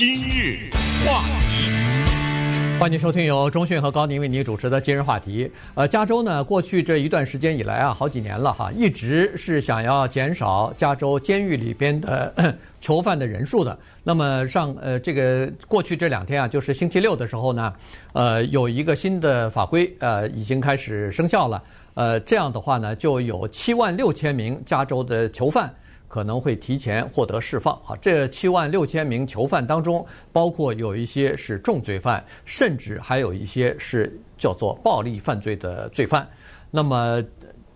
今日话题，欢迎收听由中讯和高宁为您主持的今日话题。呃，加州呢，过去这一段时间以来啊，好几年了哈，一直是想要减少加州监狱里边的 囚犯的人数的。那么上呃，这个过去这两天啊，就是星期六的时候呢，呃，有一个新的法规呃，已经开始生效了。呃，这样的话呢，就有七万六千名加州的囚犯。可能会提前获得释放啊！这七万六千名囚犯当中，包括有一些是重罪犯，甚至还有一些是叫做暴力犯罪的罪犯。那么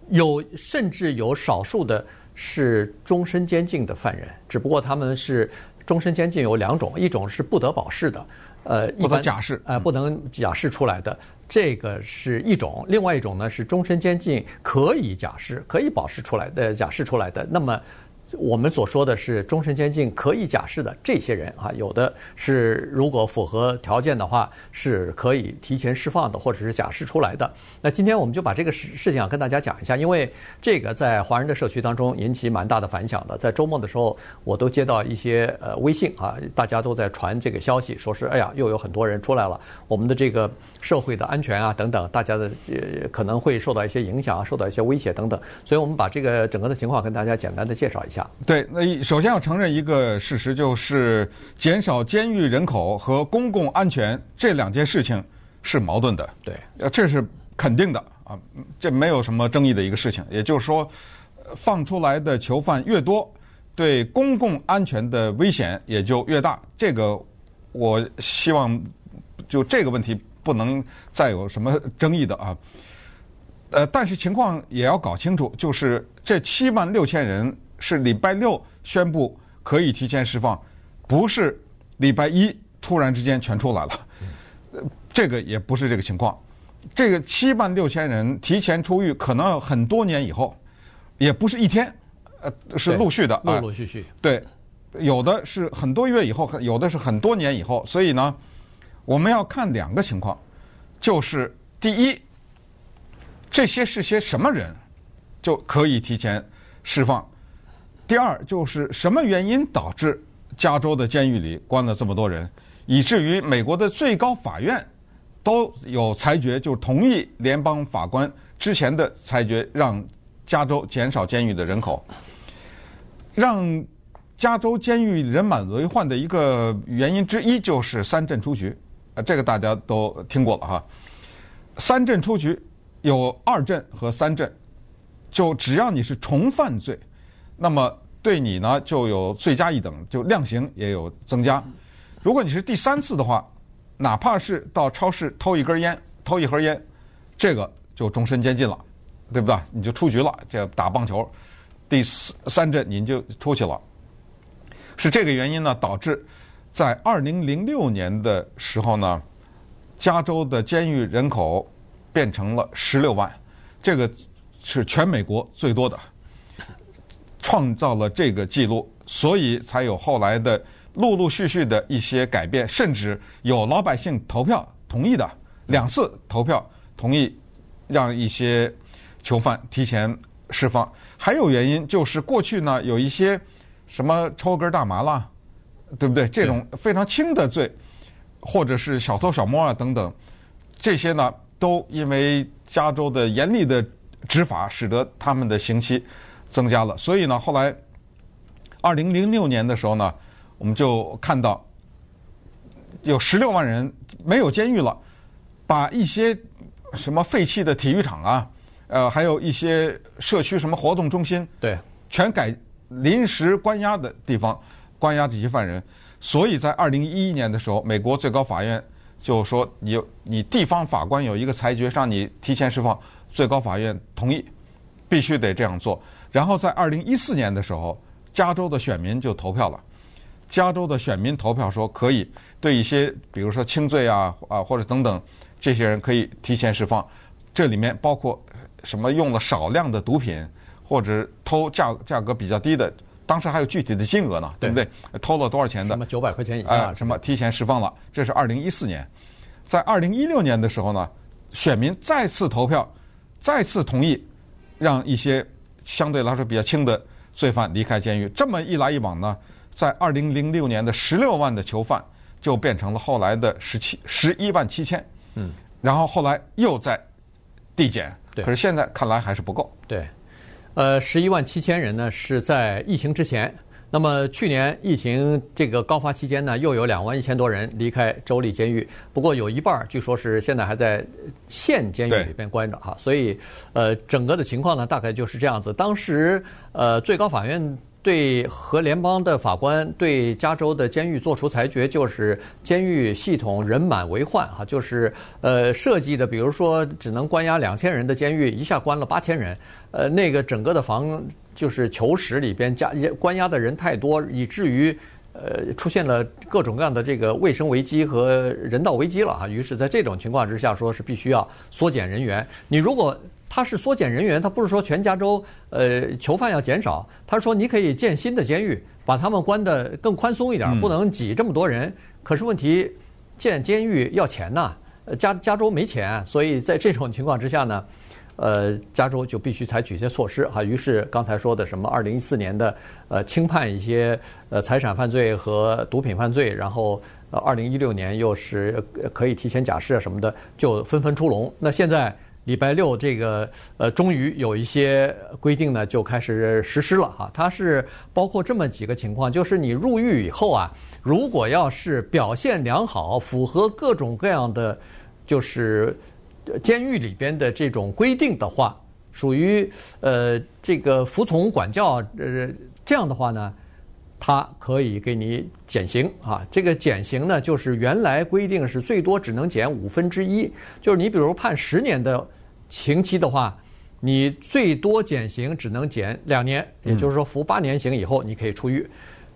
有甚至有少数的是终身监禁的犯人，只不过他们是终身监禁有两种，一种是不得保释的，呃，不得假释，呃，不能假释出来的，这个是一种；另外一种呢是终身监禁可以假释、可以保释出来的，假释出来的。那么我们所说的是终身监禁可以假释的这些人啊，有的是如果符合条件的话，是可以提前释放的，或者是假释出来的。那今天我们就把这个事事情啊跟大家讲一下，因为这个在华人的社区当中引起蛮大的反响的。在周末的时候，我都接到一些呃微信啊，大家都在传这个消息，说是哎呀，又有很多人出来了，我们的这个社会的安全啊等等，大家的呃可能会受到一些影响啊，受到一些威胁等等。所以我们把这个整个的情况跟大家简单的介绍一下。对，那首先要承认一个事实，就是减少监狱人口和公共安全这两件事情是矛盾的。对，呃，这是肯定的啊，这没有什么争议的一个事情。也就是说，放出来的囚犯越多，对公共安全的危险也就越大。这个我希望就这个问题不能再有什么争议的啊。呃，但是情况也要搞清楚，就是这七万六千人是礼拜六宣布可以提前释放，不是礼拜一突然之间全出来了。呃，这个也不是这个情况。这个七万六千人提前出狱，可能很多年以后，也不是一天，呃，是陆续的，陆陆续续。对，有的是很多月以后，有的是很多年以后。所以呢，我们要看两个情况，就是第一。这些是些什么人，就可以提前释放？第二，就是什么原因导致加州的监狱里关了这么多人，以至于美国的最高法院都有裁决，就同意联邦法官之前的裁决，让加州减少监狱的人口，让加州监狱人满为患的一个原因之一就是三振出局，啊，这个大家都听过了哈，三振出局。有二振和三振，就只要你是重犯罪，那么对你呢就有罪加一等，就量刑也有增加。如果你是第三次的话，哪怕是到超市偷一根烟、偷一盒烟，这个就终身监禁了，对不对？你就出局了。这打棒球，第三阵您就出去了。是这个原因呢，导致在二零零六年的时候呢，加州的监狱人口。变成了十六万，这个是全美国最多的，创造了这个记录，所以才有后来的陆陆续续的一些改变，甚至有老百姓投票同意的两次投票同意让一些囚犯提前释放。还有原因就是过去呢有一些什么抽根大麻啦，对不对？这种非常轻的罪，或者是小偷小摸啊等等，这些呢。都因为加州的严厉的执法，使得他们的刑期增加了。所以呢，后来二零零六年的时候呢，我们就看到有十六万人没有监狱了，把一些什么废弃的体育场啊，呃，还有一些社区什么活动中心，对，全改临时关押的地方，关押这些犯人。所以在二零一一年的时候，美国最高法院。就说你有你地方法官有一个裁决，让你提前释放，最高法院同意，必须得这样做。然后在二零一四年的时候，加州的选民就投票了，加州的选民投票说可以对一些比如说轻罪啊啊或者等等这些人可以提前释放，这里面包括什么用了少量的毒品或者偷价价格比较低的。当时还有具体的金额呢，对不对？偷了多少钱的？什么九百块钱以下？啊，什么提前释放了？这是二零一四年，在二零一六年的时候呢，选民再次投票，再次同意让一些相对来说比较轻的罪犯离开监狱。这么一来一往呢，在二零零六年的十六万的囚犯就变成了后来的十七十一万七千。嗯，然后后来又在递减，对可是现在看来还是不够。对，呃，十一万七千人呢是在疫情之前。那么去年疫情这个高发期间呢，又有两万一千多人离开州立监狱。不过有一半据说是现在还在县监狱里边关着哈。所以，呃，整个的情况呢，大概就是这样子。当时，呃，最高法院。对和联邦的法官对加州的监狱作出裁决，就是监狱系统人满为患哈，就是呃设计的，比如说只能关押两千人的监狱，一下关了八千人，呃那个整个的房就是囚室里边加关押的人太多，以至于呃出现了各种各样的这个卫生危机和人道危机了哈。于是，在这种情况之下，说是必须要缩减人员。你如果他是缩减人员，他不是说全加州呃囚犯要减少，他说你可以建新的监狱，把他们关得更宽松一点，不能挤这么多人。可是问题，建监狱要钱呐，加加州没钱，所以在这种情况之下呢，呃，加州就必须采取一些措施哈。于是刚才说的什么二零一四年的呃轻判一些呃财产犯罪和毒品犯罪，然后呃二零一六年又是可以提前假释啊什么的，就纷纷出笼。那现在。礼拜六，这个呃，终于有一些规定呢，就开始实施了哈。它是包括这么几个情况，就是你入狱以后啊，如果要是表现良好，符合各种各样的就是监狱里边的这种规定的话，属于呃这个服从管教呃这样的话呢，它可以给你减刑啊。这个减刑呢，就是原来规定是最多只能减五分之一，就是你比如判十年的。刑期的话，你最多减刑只能减两年，也就是说服八年刑以后你可以出狱。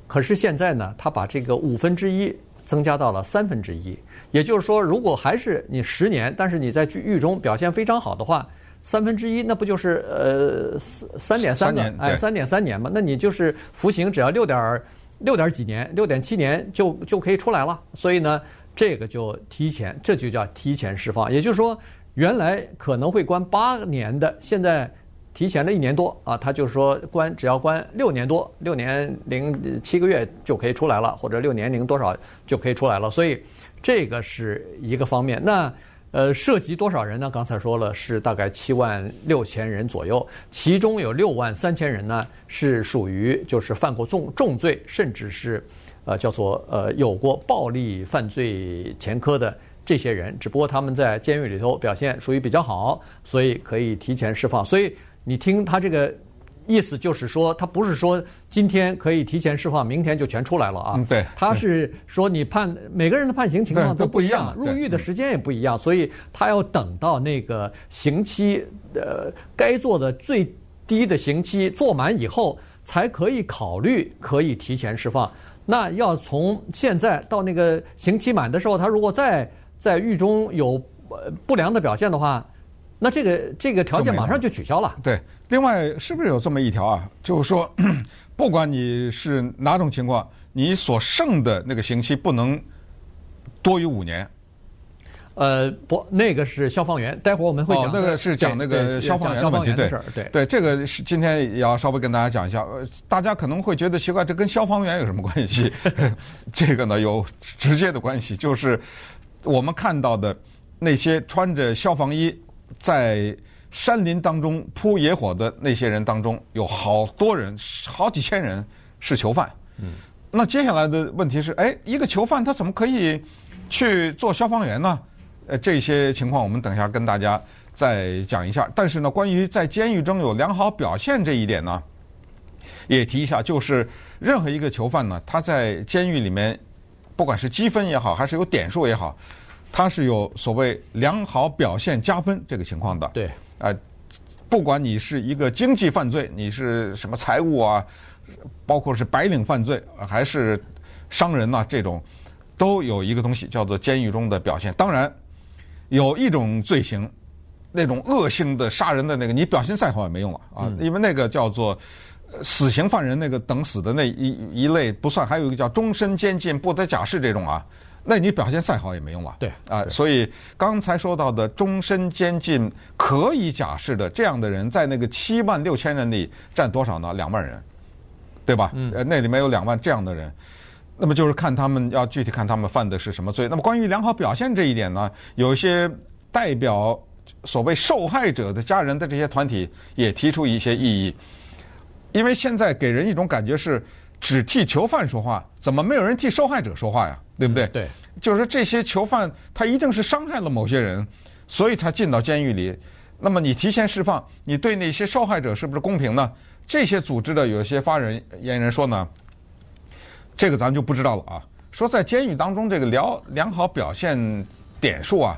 可是现在呢，他把这个五分之一增加到了三分之一，也就是说，如果还是你十年，但是你在狱中表现非常好的话，三分之一那不就是呃三点三年？哎，三点三年嘛，那你就是服刑只要六点六点几年，六点七年就就可以出来了。所以呢，这个就提前，这就叫提前释放，也就是说。原来可能会关八年的，现在提前了一年多啊，他就是说关只要关六年多，六年零七个月就可以出来了，或者六年零多少就可以出来了。所以这个是一个方面。那呃，涉及多少人呢？刚才说了是大概七万六千人左右，其中有六万三千人呢是属于就是犯过重重罪，甚至是呃叫做呃有过暴力犯罪前科的。这些人，只不过他们在监狱里头表现属于比较好，所以可以提前释放。所以你听他这个意思，就是说他不是说今天可以提前释放，明天就全出来了啊。嗯，对。他是说你判每个人的判刑情况都不一样，入狱的时间也不一样，所以他要等到那个刑期呃该做的最低的刑期做满以后，才可以考虑可以提前释放。那要从现在到那个刑期满的时候，他如果再在狱中有不良的表现的话，那这个这个条件马上就取消了。对，另外是不是有这么一条啊？就是说，不管你是哪种情况，你所剩的那个刑期不能多于五年。呃，不，那个是消防员。待会儿我们会讲。哦，那个是讲那个消防员的问题。对对对，这个是今天也要稍微跟大家讲一下。呃大家可能会觉得奇怪，这跟消防员有什么关系？这个呢，有直接的关系，就是。我们看到的那些穿着消防衣在山林当中扑野火的那些人当中，有好多人，好几千人是囚犯。嗯，那接下来的问题是，哎，一个囚犯他怎么可以去做消防员呢？呃，这些情况我们等一下跟大家再讲一下。但是呢，关于在监狱中有良好表现这一点呢，也提一下，就是任何一个囚犯呢，他在监狱里面。不管是积分也好，还是有点数也好，它是有所谓良好表现加分这个情况的。对，呃，不管你是一个经济犯罪，你是什么财务啊，包括是白领犯罪，还是商人呐、啊，这种都有一个东西叫做监狱中的表现。当然，有一种罪行，那种恶性的杀人的那个，你表现再好也没用了啊，因为那个叫做。死刑犯人那个等死的那一一类不算，还有一个叫终身监禁不得假释这种啊，那你表现再好也没用啊。对啊，所以刚才说到的终身监禁可以假释的这样的人，在那个七万六千人里占多少呢？两万人，对吧？嗯。呃，那里面有两万这样的人，那么就是看他们要具体看他们犯的是什么罪。那么关于良好表现这一点呢，有一些代表所谓受害者的家人的这些团体也提出一些异议，因为现在给人一种感觉是只替囚犯说话，怎么没有人替受害者说话呀？对不对？对，就是这些囚犯他一定是伤害了某些人，所以才进到监狱里。那么你提前释放，你对那些受害者是不是公平呢？这些组织的有些发言人说呢。这个咱就不知道了啊。说在监狱当中，这个良良好表现点数啊，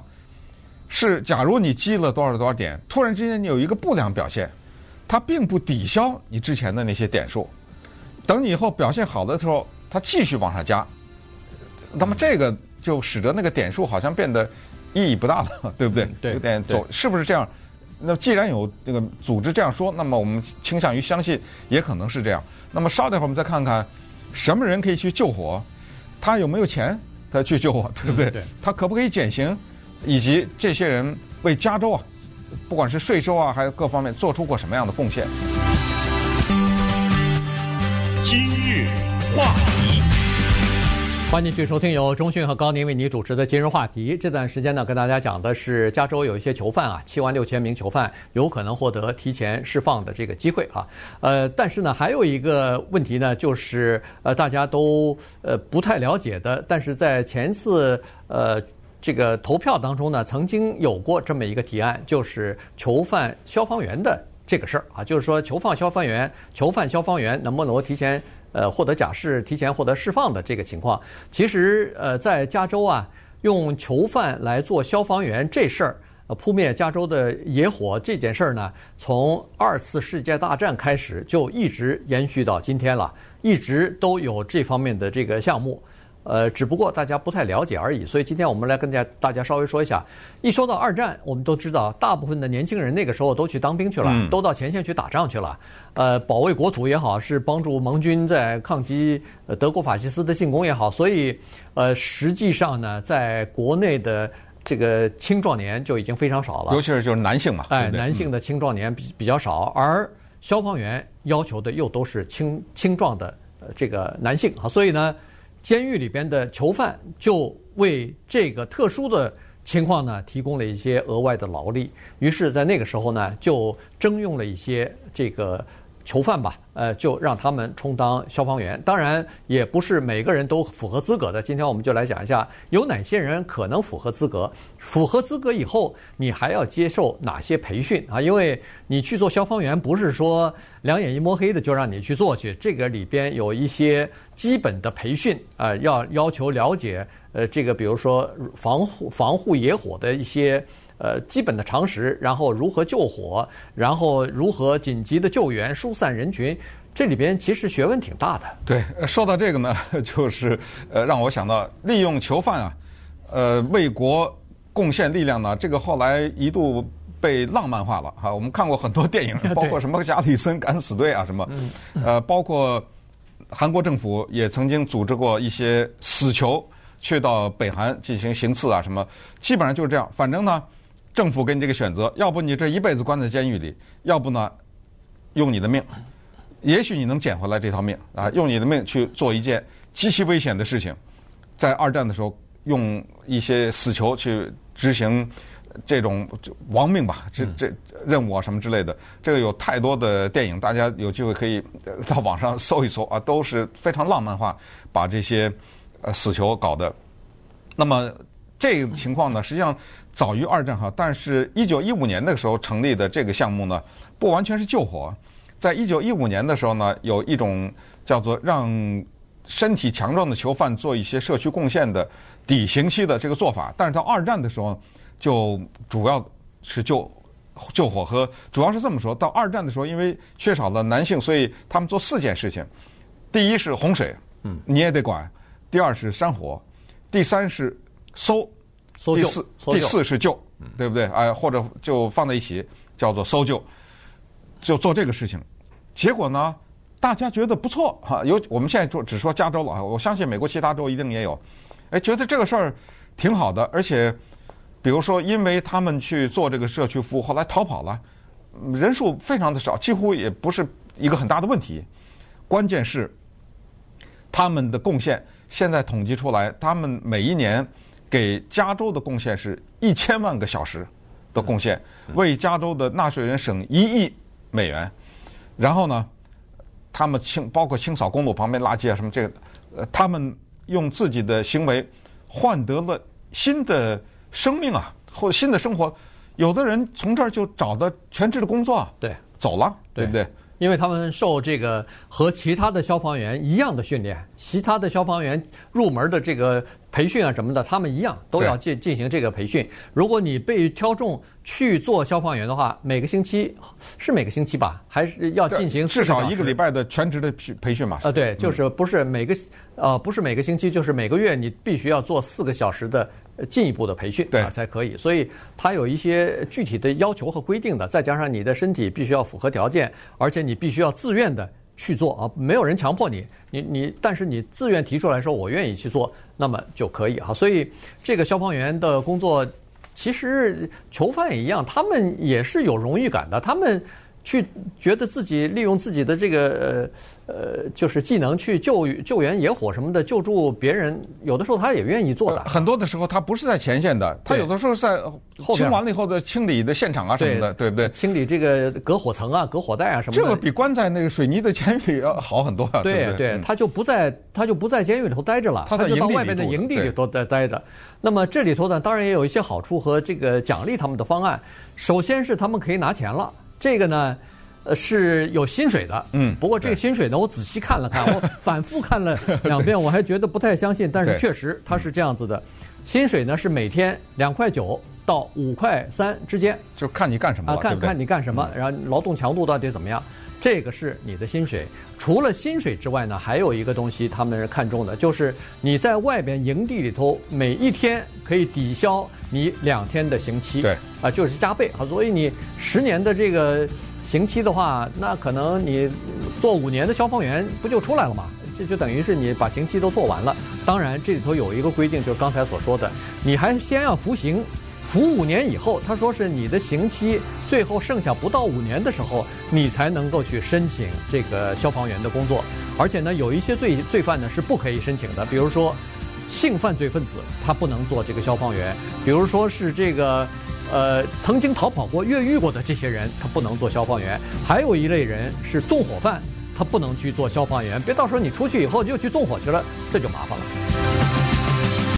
是假如你积了多少多少点，突然之间你有一个不良表现，它并不抵消你之前的那些点数。等你以后表现好的时候，它继续往上加。那么这个就使得那个点数好像变得意义不大了，对不对？对，有点走，是不是这样？那既然有这个组织这样说，那么我们倾向于相信，也可能是这样。那么稍等会儿我们再看看。什么人可以去救火？他有没有钱？他去救火，对不对？嗯、对，他可不可以减刑？以及这些人为加州啊，不管是税收啊，还有各方面，做出过什么样的贡献？今日话题。欢迎继续收听由中讯和高宁为你主持的今日话题。这段时间呢，跟大家讲的是加州有一些囚犯啊，七万六千名囚犯有可能获得提前释放的这个机会啊。呃，但是呢，还有一个问题呢，就是呃，大家都呃不太了解的，但是在前次呃这个投票当中呢，曾经有过这么一个提案，就是囚犯消防员的这个事儿啊，就是说囚犯消防员、囚犯消防员能不能提前。呃，获得假释、提前获得释放的这个情况，其实呃，在加州啊，用囚犯来做消防员这事儿，扑灭加州的野火这件事儿呢，从二次世界大战开始就一直延续到今天了，一直都有这方面的这个项目。呃，只不过大家不太了解而已，所以今天我们来跟大家大家稍微说一下。一说到二战，我们都知道，大部分的年轻人那个时候都去当兵去了，嗯、都到前线去打仗去了。呃，保卫国土也好，是帮助盟军在抗击德国法西斯的进攻也好，所以呃，实际上呢，在国内的这个青壮年就已经非常少了，尤其是就是男性嘛，哎，对对男性的青壮年比比较少，而消防员要求的又都是青青壮的这个男性啊，所以呢。监狱里边的囚犯就为这个特殊的情况呢，提供了一些额外的劳力。于是，在那个时候呢，就征用了一些这个。囚犯吧，呃，就让他们充当消防员。当然，也不是每个人都符合资格的。今天我们就来讲一下，有哪些人可能符合资格。符合资格以后，你还要接受哪些培训啊？因为你去做消防员，不是说两眼一摸黑的就让你去做去。这个里边有一些基本的培训啊，要要求了解，呃，这个比如说防护防护野火的一些。呃，基本的常识，然后如何救火，然后如何紧急的救援、疏散人群，这里边其实学问挺大的。对，说到这个呢，就是呃，让我想到利用囚犯啊，呃，为国贡献力量呢，这个后来一度被浪漫化了哈。我们看过很多电影，包括什么《加里森敢死队》啊，什么，呃，包括韩国政府也曾经组织过一些死囚去到北韩进行行刺啊，什么，基本上就是这样。反正呢。政府给你这个选择，要不你这一辈子关在监狱里，要不呢，用你的命，也许你能捡回来这条命啊！用你的命去做一件极其危险的事情，在二战的时候，用一些死囚去执行这种亡命吧，这这任务啊什么之类的，这个有太多的电影，大家有机会可以到网上搜一搜啊，都是非常浪漫化，把这些呃死囚搞的。那么这个情况呢，实际上。早于二战哈，但是一九一五年那个时候成立的这个项目呢，不完全是救火。在一九一五年的时候呢，有一种叫做让身体强壮的囚犯做一些社区贡献的抵刑期的这个做法。但是到二战的时候，就主要是救救火和主要是这么说。到二战的时候，因为缺少了男性，所以他们做四件事情：第一是洪水，嗯，你也得管；第二是山火；第三是搜。第四，第四是救，对不对？哎，或者就放在一起叫做搜救，就做这个事情。结果呢，大家觉得不错哈。有我们现在说只说加州了啊，我相信美国其他州一定也有。哎，觉得这个事儿挺好的，而且比如说，因为他们去做这个社区服务，后来逃跑了，人数非常的少，几乎也不是一个很大的问题。关键是他们的贡献现在统计出来，他们每一年给加州的贡献是一千万个小时的贡献，为加州的纳税人省一亿美元。然后呢，他们清包括清扫公路旁边垃圾啊什么这个，呃，他们用自己的行为换得了新的生命啊，或者新的生活。有的人从这儿就找到全职的工作，对，走了，对不对？因为他们受这个和其他的消防员一样的训练，其他的消防员入门的这个培训啊什么的，他们一样都要进进行这个培训。如果你被挑中去做消防员的话，每个星期是每个星期吧，还是要进行至少一个礼拜的全职的培培训嘛？啊，对，就是不是每个呃不是每个星期，就是每个月你必须要做四个小时的。进一步的培训啊才可以，所以它有一些具体的要求和规定的，再加上你的身体必须要符合条件，而且你必须要自愿的去做啊，没有人强迫你，你你，但是你自愿提出来说我愿意去做，那么就可以哈。所以这个消防员的工作，其实囚犯也一样，他们也是有荣誉感的，他们。去觉得自己利用自己的这个呃呃，就是技能去救救援野火什么的，救助别人，有的时候他也愿意做的。很多的时候他不是在前线的，他有的时候在清完了以后的清理的现场啊什么的，对不对？清理这个隔火层啊、隔火带啊什么的。这个比关在那个水泥的监狱里要好很多啊。对对，他就不在他就不在监狱里头待着了，他就到外面的营地里头待待着。那么这里头呢，当然也有一些好处和这个奖励他们的方案。首先是他们可以拿钱了。这个呢，呃，是有薪水的。嗯，不过这个薪水呢，我仔细看了看，我反复看了两遍，我还觉得不太相信。但是确实它是这样子的，薪水呢是每天两块九到五块三之间，就看你干什么啊，看看你干什么，然后劳动强度到底怎么样，这个是你的薪水。除了薪水之外呢，还有一个东西他们是看重的，就是你在外边营地里头每一天可以抵消你两天的刑期。对，啊，就是加倍啊，所以你十年的这个刑期的话，那可能你做五年的消防员不就出来了吗？这就等于是你把刑期都做完了。当然，这里头有一个规定，就是刚才所说的，你还先要服刑。服五年以后，他说是你的刑期最后剩下不到五年的时候，你才能够去申请这个消防员的工作。而且呢，有一些罪罪犯呢是不可以申请的，比如说性犯罪分子，他不能做这个消防员；比如说是这个呃曾经逃跑过、越狱过的这些人，他不能做消防员。还有一类人是纵火犯，他不能去做消防员。别到时候你出去以后就去纵火去了，这就麻烦了。